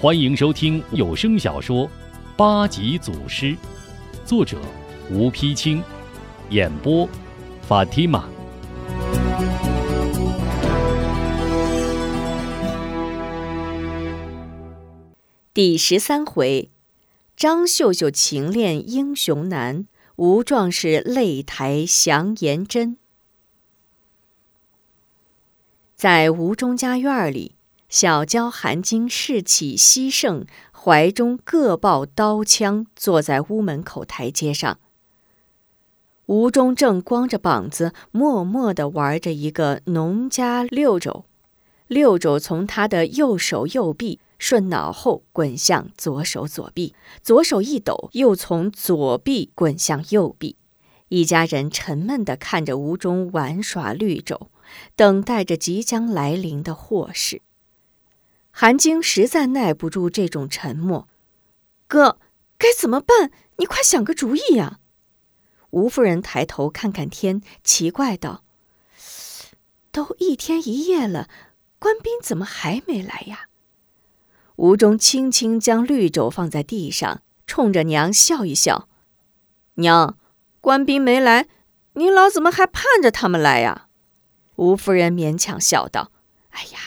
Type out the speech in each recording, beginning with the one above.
欢迎收听有声小说《八级祖师》，作者吴丕清，演播法蒂玛。第十三回，张秀秀情恋英雄难，吴壮士擂台降颜真。在吴中家院里，小娇、含惊、士气、西盛怀中各抱刀枪，坐在屋门口台阶上。吴中正光着膀子，默默地玩着一个农家六肘，六肘从他的右手右臂。顺脑后滚向左手左臂，左手一抖，又从左臂滚向右臂。一家人沉闷地看着吴中玩耍绿肘，等待着即将来临的祸事。韩晶实在耐不住这种沉默，哥，该怎么办？你快想个主意呀！吴夫人抬头看看天，奇怪道：“都一天一夜了，官兵怎么还没来呀？”吴中轻轻将绿肘放在地上，冲着娘笑一笑：“娘，官兵没来，您老怎么还盼着他们来呀？”吴夫人勉强笑道：“哎呀，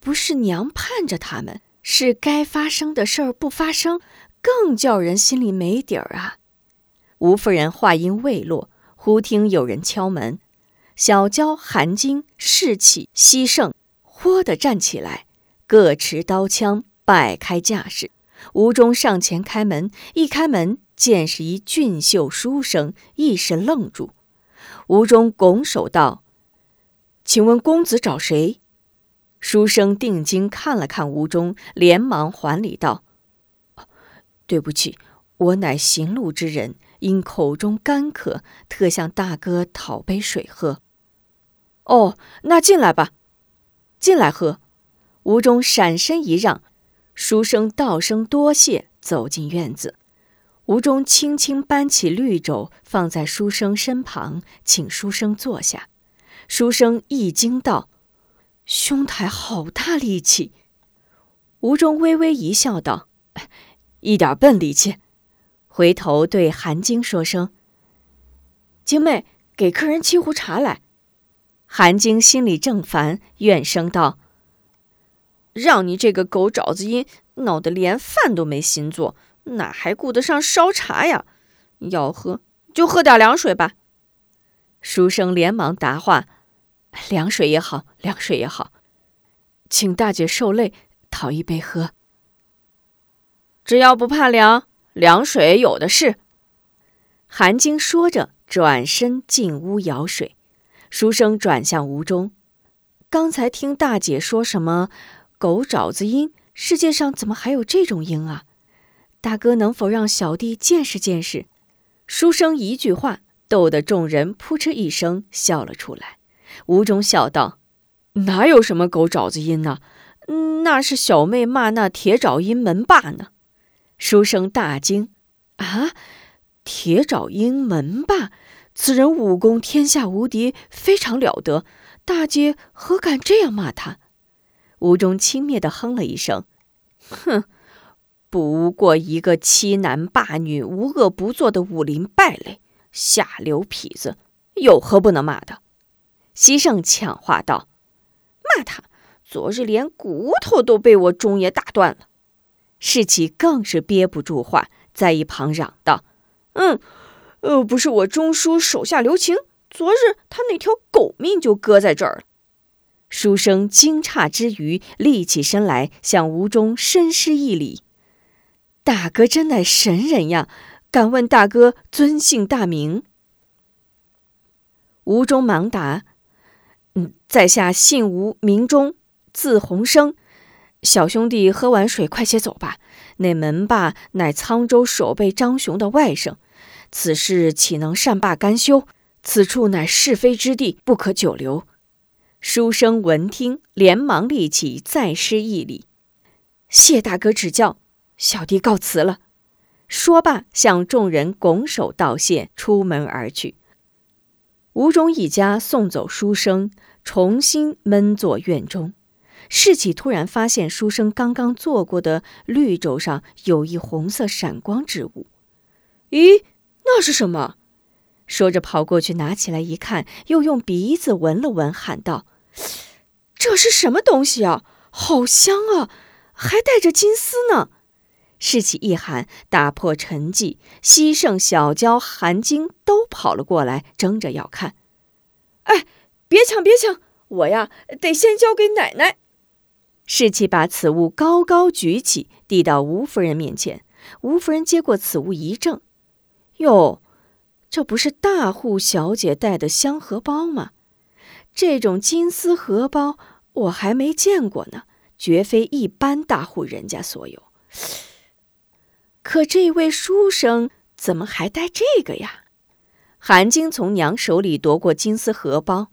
不是娘盼着他们，是该发生的事儿不发生，更叫人心里没底儿啊。”吴夫人话音未落，忽听有人敲门，小娇、韩晶、士气、西盛，豁地站起来，各持刀枪。摆开架势，吴中上前开门，一开门见是一俊秀书生，一时愣住。吴中拱手道：“请问公子找谁？”书生定睛看了看吴中，连忙还礼道：“对不起，我乃行路之人，因口中干渴，特向大哥讨杯水喝。”哦，那进来吧，进来喝。吴中闪身一让。书生道声多谢，走进院子。吴中轻轻搬起绿帚，放在书生身旁，请书生坐下。书生一惊道：“兄台好大力气！”吴中微微一笑，道：“一点笨力气。”回头对韩晶说声：“晶妹，给客人沏壶茶来。”韩晶心里正烦，怨声道。让你这个狗爪子音，闹得连饭都没心做，哪还顾得上烧茶呀？要喝就喝点凉水吧。书生连忙答话：“凉水也好，凉水也好，请大姐受累，讨一杯喝。只要不怕凉，凉水有的是。”韩晶说着，转身进屋舀水。书生转向吴中：“刚才听大姐说什么？”狗爪子鹰，世界上怎么还有这种鹰啊？大哥能否让小弟见识见识？书生一句话，逗得众人扑哧一声笑了出来。吴中笑道：“哪有什么狗爪子音呢？那是小妹骂那铁爪鹰门霸呢。”书生大惊：“啊，铁爪鹰门霸，此人武功天下无敌，非常了得。大姐何敢这样骂他？”吴中轻蔑地哼了一声：“哼，不过一个欺男霸女、无恶不作的武林败类、下流痞子，有何不能骂的？”西盛抢话道：“骂他！昨日连骨头都被我钟爷打断了。”士气更是憋不住话，在一旁嚷道：“嗯，呃，不是我钟叔手下留情，昨日他那条狗命就搁在这儿。”书生惊诧之余，立起身来，向吴中深施一礼：“大哥真乃神人呀！敢问大哥尊姓大名？”吴中忙答：“嗯，在下姓吴，名忠，字鸿生。小兄弟喝完水，快些走吧。那门霸乃沧州守备张雄的外甥，此事岂能善罢甘休？此处乃是非之地，不可久留。”书生闻听，连忙立起，再施一礼：“谢大哥指教，小弟告辞了。”说罢，向众人拱手道谢，出门而去。吴中一家送走书生，重新闷坐院中。世启突然发现书生刚刚做过的绿轴上有一红色闪光之物。咦，那是什么？说着跑过去拿起来一看，又用鼻子闻了闻，喊道：“这是什么东西啊？好香啊，还带着金丝呢！”士气一喊，打破沉寂，西圣、小娇、韩晶都跑了过来，争着要看。哎，别抢，别抢！我呀，得先交给奶奶。士气把此物高高举起，递到吴夫人面前。吴夫人接过此物一怔：“哟，这不是大户小姐带的香荷包吗？这种金丝荷包我还没见过呢，绝非一般大户人家所有。可这位书生怎么还带这个呀？”韩晶从娘手里夺过金丝荷包，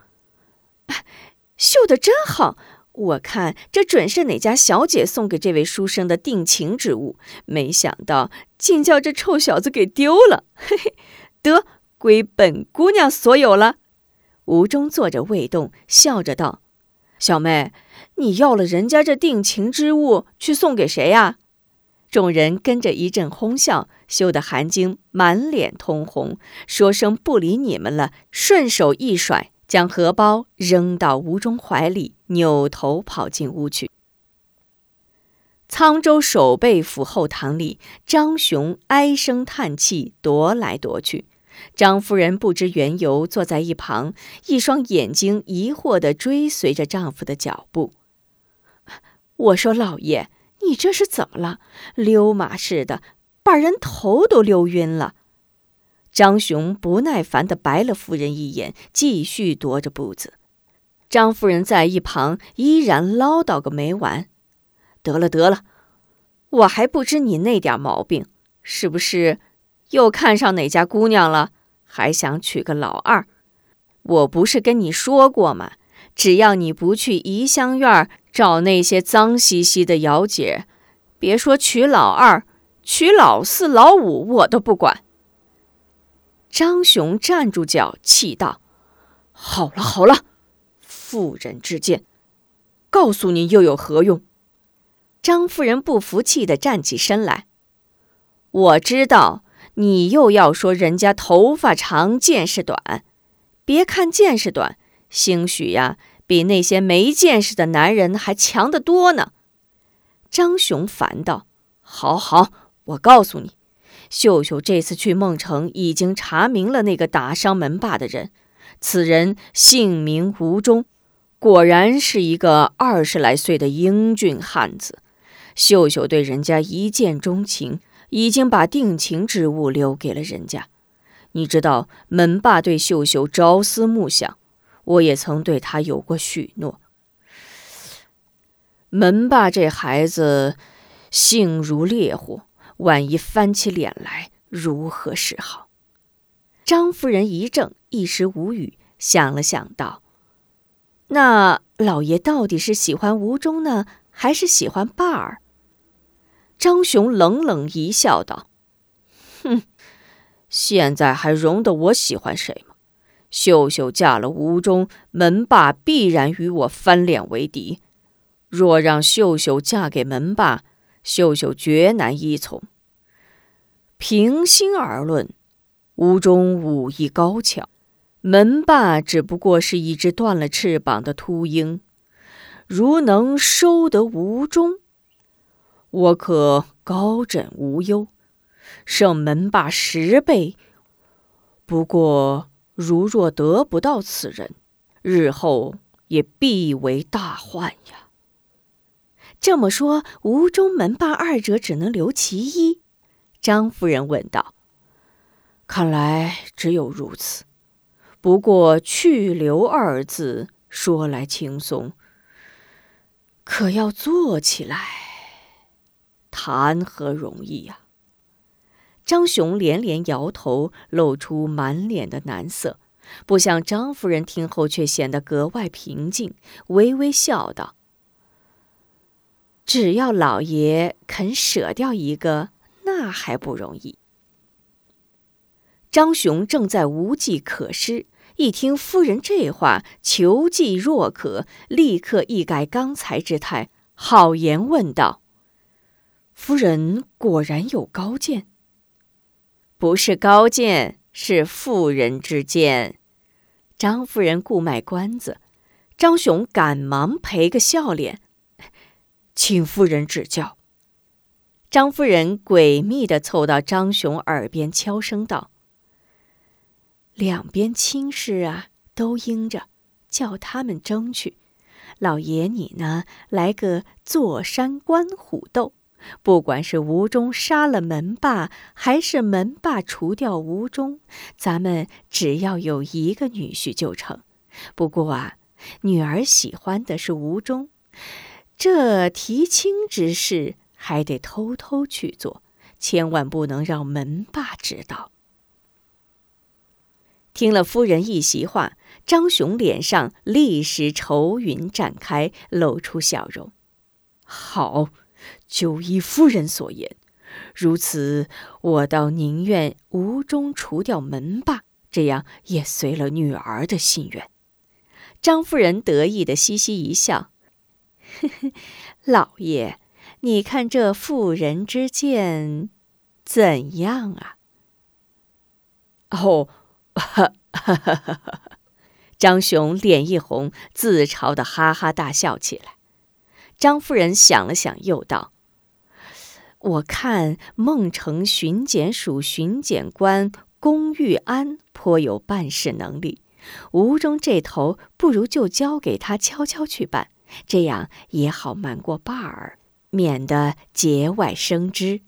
绣的真好。我看这准是哪家小姐送给这位书生的定情之物，没想到竟叫这臭小子给丢了。嘿嘿，得归本姑娘所有了。吴中坐着未动，笑着道：“小妹，你要了人家这定情之物，去送给谁呀？”众人跟着一阵哄笑，羞得韩晶满脸通红，说声不理你们了，顺手一甩。将荷包扔到吴中怀里，扭头跑进屋去。沧州守备府后堂里，张雄唉声叹气，踱来踱去。张夫人不知缘由，坐在一旁，一双眼睛疑惑地追随着丈夫的脚步。我说：“老爷，你这是怎么了？溜马似的，把人头都溜晕了。”张雄不耐烦地白了夫人一眼，继续踱着步子。张夫人在一旁依然唠叨个没完：“得了得了，我还不知你那点毛病，是不是又看上哪家姑娘了？还想娶个老二？我不是跟你说过吗？只要你不去怡香院找那些脏兮兮的姚姐，别说娶老二，娶老四、老五我都不管。”张雄站住脚，气道：“好了好了，妇人之见，告诉你又有何用？”张夫人不服气的站起身来：“我知道你又要说人家头发长见识短，别看见识短，兴许呀比那些没见识的男人还强得多呢。”张雄烦道：“好好，我告诉你。”秀秀这次去孟城，已经查明了那个打伤门霸的人。此人姓名吴忠，果然是一个二十来岁的英俊汉子。秀秀对人家一见钟情，已经把定情之物留给了人家。你知道，门霸对秀秀朝思暮想，我也曾对他有过许诺。门霸这孩子，性如烈火。万一翻起脸来，如何是好？张夫人一怔，一时无语，想了想，道：“那老爷到底是喜欢吴中呢，还是喜欢霸儿？”张雄冷冷一笑，道：“哼，现在还容得我喜欢谁？秀秀嫁了吴中，门霸必然与我翻脸为敌。若让秀秀嫁给门霸，秀秀绝难依从。平心而论，吴中武艺高强，门霸只不过是一只断了翅膀的秃鹰。如能收得吴中，我可高枕无忧，胜门霸十倍。不过，如若得不到此人，日后也必为大患呀。这么说，吴中、门霸二者只能留其一。张夫人问道：“看来只有如此。不过‘去留’二字说来轻松，可要做起来，谈何容易呀？”张雄连连摇头，露出满脸的难色，不想张夫人听后却显得格外平静，微微笑道。只要老爷肯舍掉一个，那还不容易。张雄正在无计可施，一听夫人这话，求计若渴，立刻一改刚才之态，好言问道：“夫人果然有高见？不是高见，是妇人之见。”张夫人故卖关子，张雄赶忙赔个笑脸，请夫人指教。张夫人诡秘的凑到张雄耳边悄声道。两边亲事啊，都应着，叫他们争去。老爷你呢，来个坐山观虎斗。不管是吴中杀了门霸，还是门霸除掉吴中，咱们只要有一个女婿就成。不过啊，女儿喜欢的是吴中，这提亲之事还得偷偷去做，千万不能让门霸知道。听了夫人一席话，张雄脸上立时愁云展开，露出笑容。好，就依夫人所言，如此，我倒宁愿无中除掉门霸，这样也随了女儿的心愿。张夫人得意的嘻嘻一笑：“呵呵，老爷，你看这妇人之见怎样啊？”哦。哈，哈哈哈哈张雄脸一红，自嘲的哈哈大笑起来。张夫人想了想，又道：“我看孟城巡检署巡检官龚玉安颇有办事能力，吴中这头不如就交给他悄悄去办，这样也好瞒过霸儿，免得节外生枝。”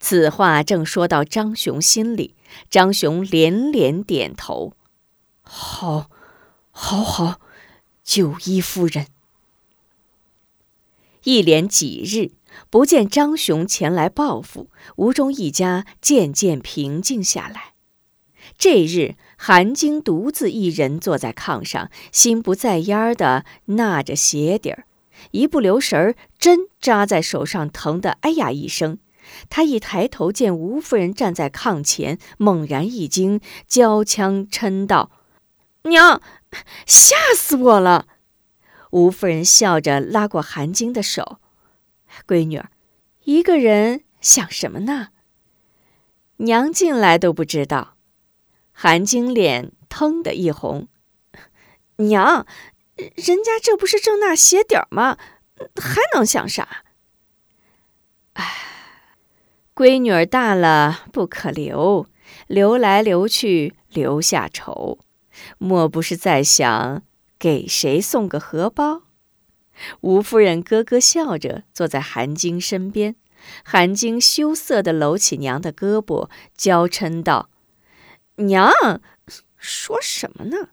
此话正说到张雄心里，张雄连连点头：“好，好，好，就依夫人。”一连几日不见张雄前来报复，吴中一家渐渐平静下来。这日，韩晶独自一人坐在炕上，心不在焉的纳着鞋底儿，一不留神儿，针扎在手上，疼得哎呀一声。他一抬头，见吴夫人站在炕前，猛然一惊，娇腔嗔道：“娘，吓死我了！”吴夫人笑着拉过韩晶的手：“闺女儿，一个人想什么呢？娘进来都不知道。”韩晶脸腾的一红：“娘，人家这不是正纳鞋底吗？还能想啥？”哎。闺女儿大了不可留，留来留去留下愁，莫不是在想给谁送个荷包？吴夫人咯咯笑着坐在韩晶身边，韩晶羞涩地搂起娘的胳膊，娇嗔道：“娘，说什么呢？”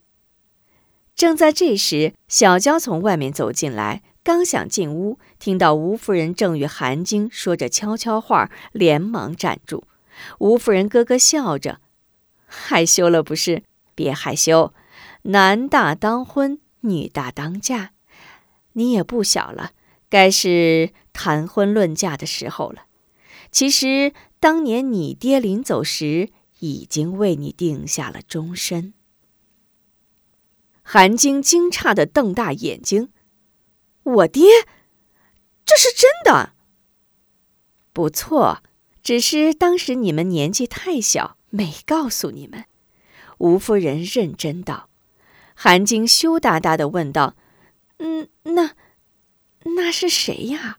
正在这时，小娇从外面走进来。刚想进屋，听到吴夫人正与韩晶说着悄悄话，连忙站住。吴夫人咯咯笑着：“害羞了不是？别害羞，男大当婚，女大当嫁，你也不小了，该是谈婚论嫁的时候了。其实当年你爹临走时，已经为你定下了终身。”韩晶惊诧的瞪大眼睛。我爹，这是真的。不错，只是当时你们年纪太小，没告诉你们。吴夫人认真道。韩晶羞答答的问道：“嗯，那那是谁呀？”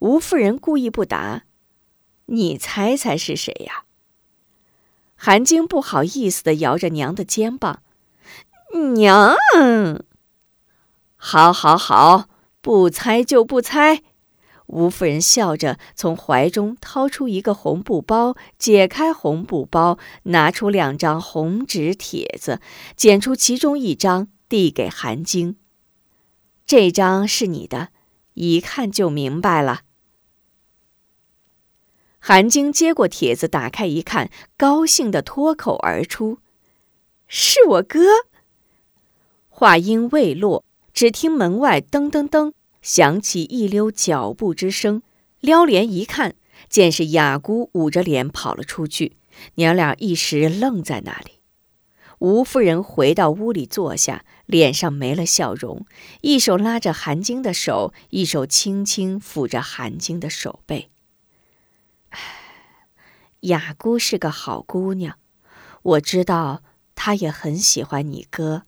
吴夫人故意不答：“你猜猜是谁呀？”韩晶不好意思的摇着娘的肩膀：“娘，好，好，好。”不猜就不猜，吴夫人笑着从怀中掏出一个红布包，解开红布包，拿出两张红纸帖子，剪出其中一张递给韩晶。这张是你的，一看就明白了。韩晶接过帖子，打开一看，高兴的脱口而出：“是我哥。”话音未落。只听门外噔噔噔响起一溜脚步之声，撩帘一看，见是雅姑捂着脸跑了出去。娘俩一时愣在那里。吴夫人回到屋里坐下，脸上没了笑容，一手拉着韩晶的手，一手轻轻抚着韩晶的手背。雅姑是个好姑娘，我知道她也很喜欢你哥。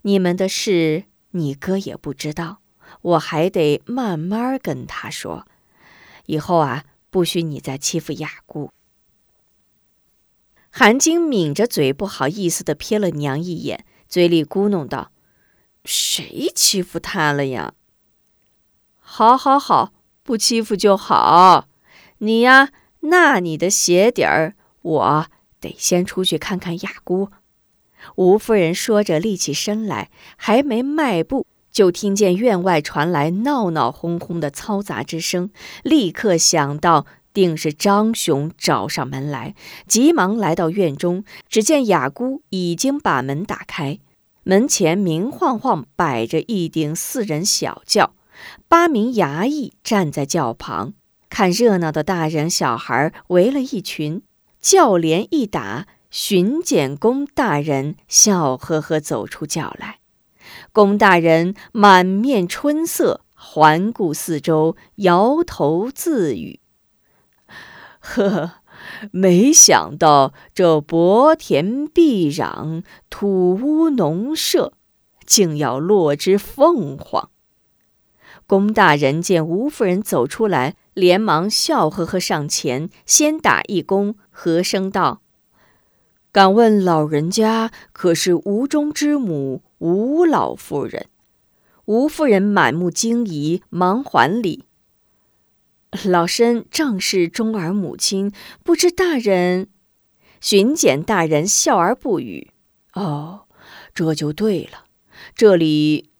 你们的事，你哥也不知道，我还得慢慢跟他说。以后啊，不许你再欺负雅姑。韩晶抿着嘴，不好意思的瞥了娘一眼，嘴里咕哝道：“谁欺负她了呀？”“好，好，好，不欺负就好。你呀，纳你的鞋底儿，我得先出去看看雅姑。”吴夫人说着，立起身来，还没迈步，就听见院外传来闹闹哄哄的嘈杂之声，立刻想到定是张雄找上门来，急忙来到院中，只见雅姑已经把门打开，门前明晃晃摆着一顶四人小轿，八名衙役站在轿旁，看热闹的大人小孩围了一群，轿帘一打。巡检公大人笑呵呵走出轿来，公大人满面春色，环顾四周，摇头自语：“呵，没想到这薄田碧壤、土屋农舍，竟要落只凤凰。”公大人见吴夫人走出来，连忙笑呵呵上前，先打一躬，和声道。敢问老人家可是吴中之母吴老夫人？吴夫人满目惊疑，忙还礼。老身正是钟儿母亲，不知大人。巡检大人笑而不语。哦，这就对了。这里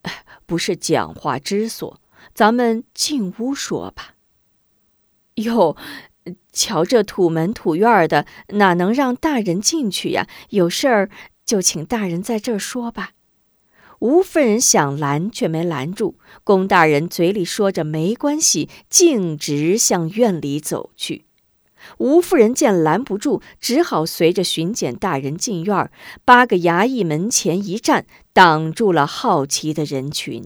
不是讲话之所，咱们进屋说吧。哟。瞧这土门土院的，哪能让大人进去呀？有事儿就请大人在这儿说吧。吴夫人想拦，却没拦住。龚大人嘴里说着没关系，径直向院里走去。吴夫人见拦不住，只好随着巡检大人进院。八个衙役门前一站，挡住了好奇的人群。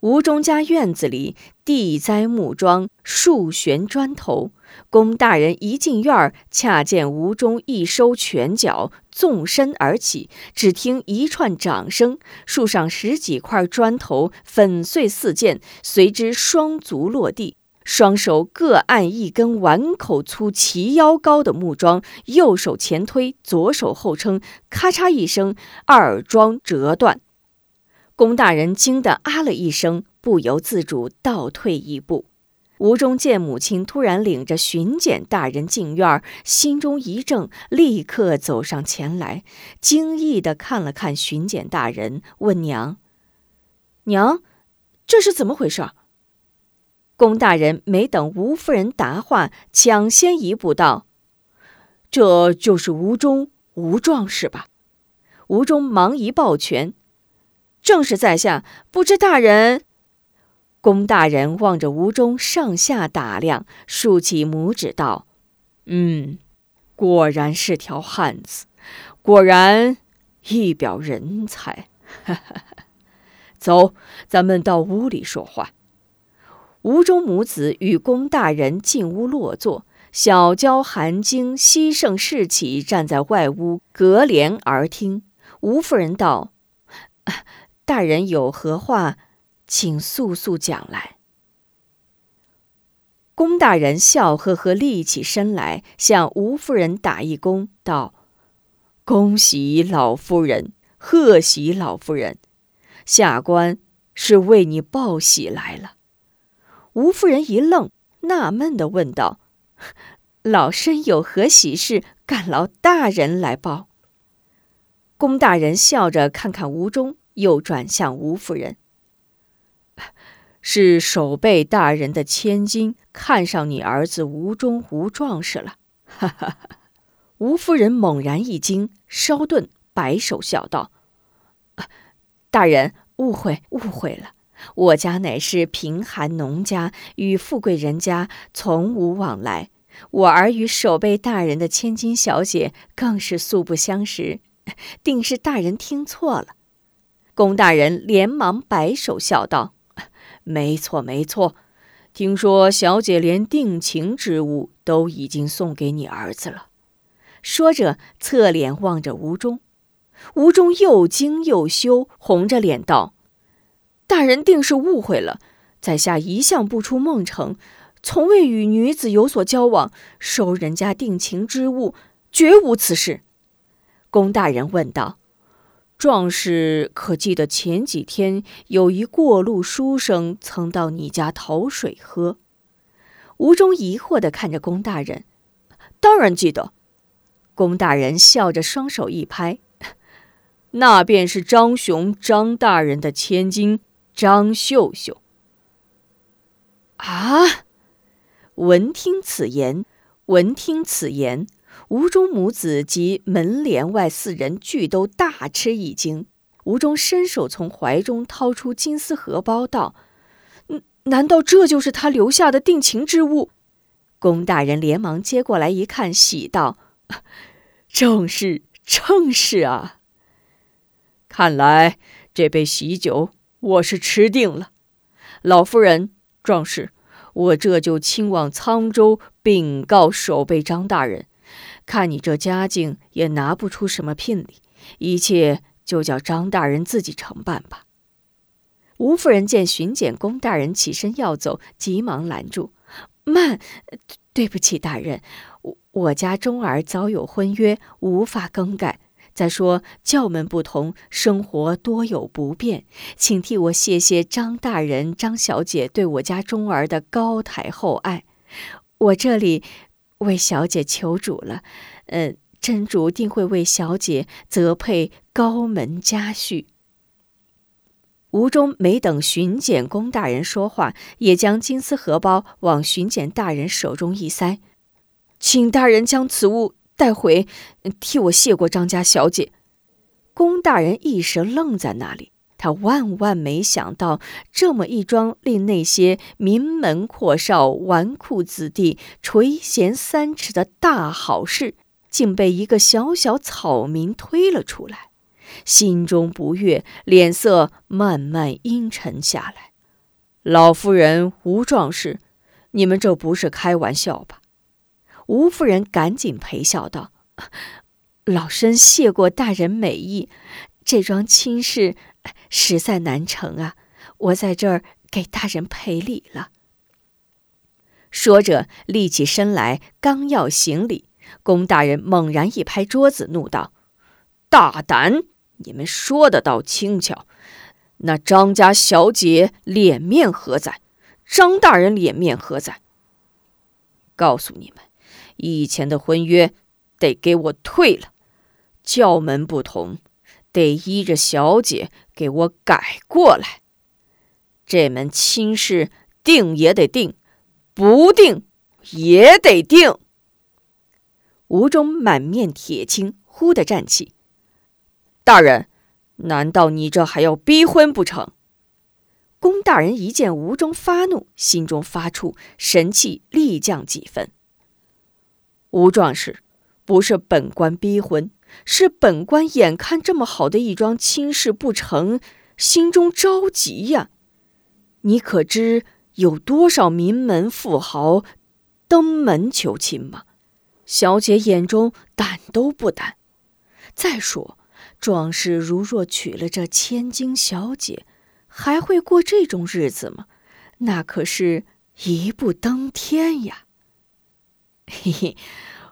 吴中家院子里地栽木桩，树悬砖头。龚大人一进院儿，恰见吴中一收拳脚，纵身而起。只听一串掌声，树上十几块砖头粉碎四溅，随之双足落地，双手各按一根碗口粗、齐腰高的木桩，右手前推，左手后撑，咔嚓一声，二桩折断。龚大人惊得啊了一声，不由自主倒退一步。吴中见母亲突然领着巡检大人进院，心中一怔，立刻走上前来，惊异地看了看巡检大人，问娘：“娘，这是怎么回事？”龚大人没等吴夫人答话，抢先一步道：“这就是吴中吴壮士吧？”吴中忙一抱拳。正是在下，不知大人。龚大人望着吴中上下打量，竖起拇指道：“嗯，果然是条汉子，果然一表人才。走，咱们到屋里说话。”吴中母子与龚大人进屋落座，小娇、韩晶、西盛、侍起站在外屋隔帘而听。吴夫人道。啊大人有何话，请速速讲来。龚大人笑呵呵，立起身来，向吴夫人打一躬，道：“恭喜老夫人，贺喜老夫人，下官是为你报喜来了。”吴夫人一愣，纳闷的问道：“ 老身有何喜事，敢劳大人来报？”龚大人笑着看看吴中。又转向吴夫人：“是守备大人的千金看上你儿子吴中吴壮士了。”哈哈哈！吴夫人猛然一惊，稍顿，摆手笑道：“大人误会，误会了。我家乃是贫寒农家，与富贵人家从无往来。我儿与守备大人的千金小姐更是素不相识，定是大人听错了。龚大人连忙摆手笑道：“没错，没错。听说小姐连定情之物都已经送给你儿子了。”说着，侧脸望着吴中。吴中又惊又羞，红着脸道：“大人定是误会了，在下一向不出孟城。”从未与女子有所交往，收人家定情之物，绝无此事。龚大人问道：“壮士可记得前几天有一过路书生曾到你家讨水喝？”吴中疑惑地看着龚大人：“当然记得。”龚大人笑着双手一拍：“那便是张雄张大人的千金张秀秀。”啊！闻听此言，闻听此言，吴中母子及门帘外四人俱都大吃一惊。吴中伸手从怀中掏出金丝荷包，道：“难道这就是他留下的定情之物？”龚大人连忙接过来一看，喜道：“正是，正是啊！看来这杯喜酒我是吃定了。老夫人，壮士。”我这就亲往沧州禀告守备张大人，看你这家境也拿不出什么聘礼，一切就叫张大人自己承办吧。吴夫人见巡检龚大人起身要走，急忙拦住：“慢，对不起，大人，我我家中儿早有婚约，无法更改。”再说教门不同，生活多有不便，请替我谢谢张大人、张小姐对我家中儿的高抬厚爱。我这里为小姐求主了，嗯，真主定会为小姐择配高门佳婿。吴中没等巡检公大人说话，也将金丝荷包往巡检大人手中一塞，请大人将此物。带回替我谢过张家小姐。龚大人一时愣在那里，他万万没想到，这么一桩令那些名门阔少、纨绔子弟垂涎三尺的大好事，竟被一个小小草民推了出来，心中不悦，脸色慢慢阴沉下来。老夫人、吴壮士，你们这不是开玩笑吧？吴夫人赶紧陪笑道：“老身谢过大人美意，这桩亲事实在难成啊！我在这儿给大人赔礼了。”说着立起身来，刚要行礼，龚大人猛然一拍桌子，怒道：“大胆！你们说的倒轻巧，那张家小姐脸面何在？张大人脸面何在？告诉你们！”以前的婚约得给我退了，教门不同，得依着小姐给我改过来。这门亲事定也得定，不定也得定。吴忠满面铁青，忽地站起：“大人，难道你这还要逼婚不成？”龚大人一见吴忠发怒，心中发怵，神气立降几分。吴壮士，不是本官逼婚，是本官眼看这么好的一桩亲事不成，心中着急呀。你可知有多少名门富豪登门求亲吗？小姐眼中胆都不胆。再说，壮士如若娶了这千金小姐，还会过这种日子吗？那可是一步登天呀。嘿嘿，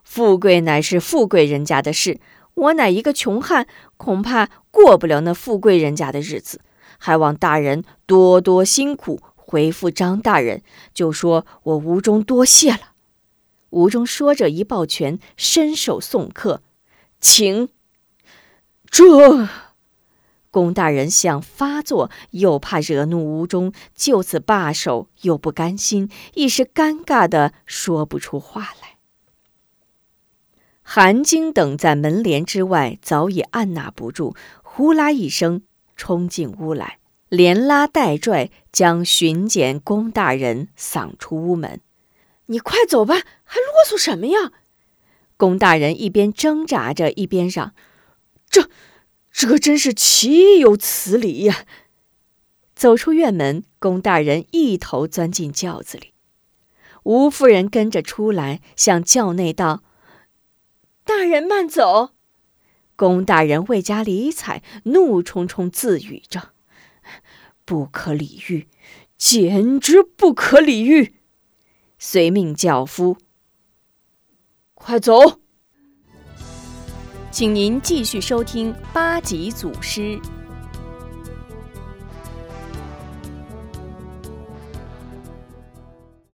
富贵乃是富贵人家的事，我乃一个穷汉，恐怕过不了那富贵人家的日子。还望大人多多辛苦，回复张大人，就说我吴中多谢了。吴中说着，一抱拳，伸手送客，请。这，龚大人想发作，又怕惹怒吴中，就此罢手，又不甘心，一时尴尬的说不出话来。韩晶等在门帘之外早已按捺不住，呼啦一声冲进屋来，连拉带拽将巡检龚大人搡出屋门。你快走吧，还啰嗦什么呀？龚大人一边挣扎着，一边嚷：“这，这真是岂有此理呀！”走出院门，龚大人一头钻进轿子里，吴夫人跟着出来，向轿内道：“大人慢走。”龚大人未加理睬，怒冲冲自语着：“不可理喻，简直不可理喻！”随命轿夫：“快走。”请您继续收听八级祖师。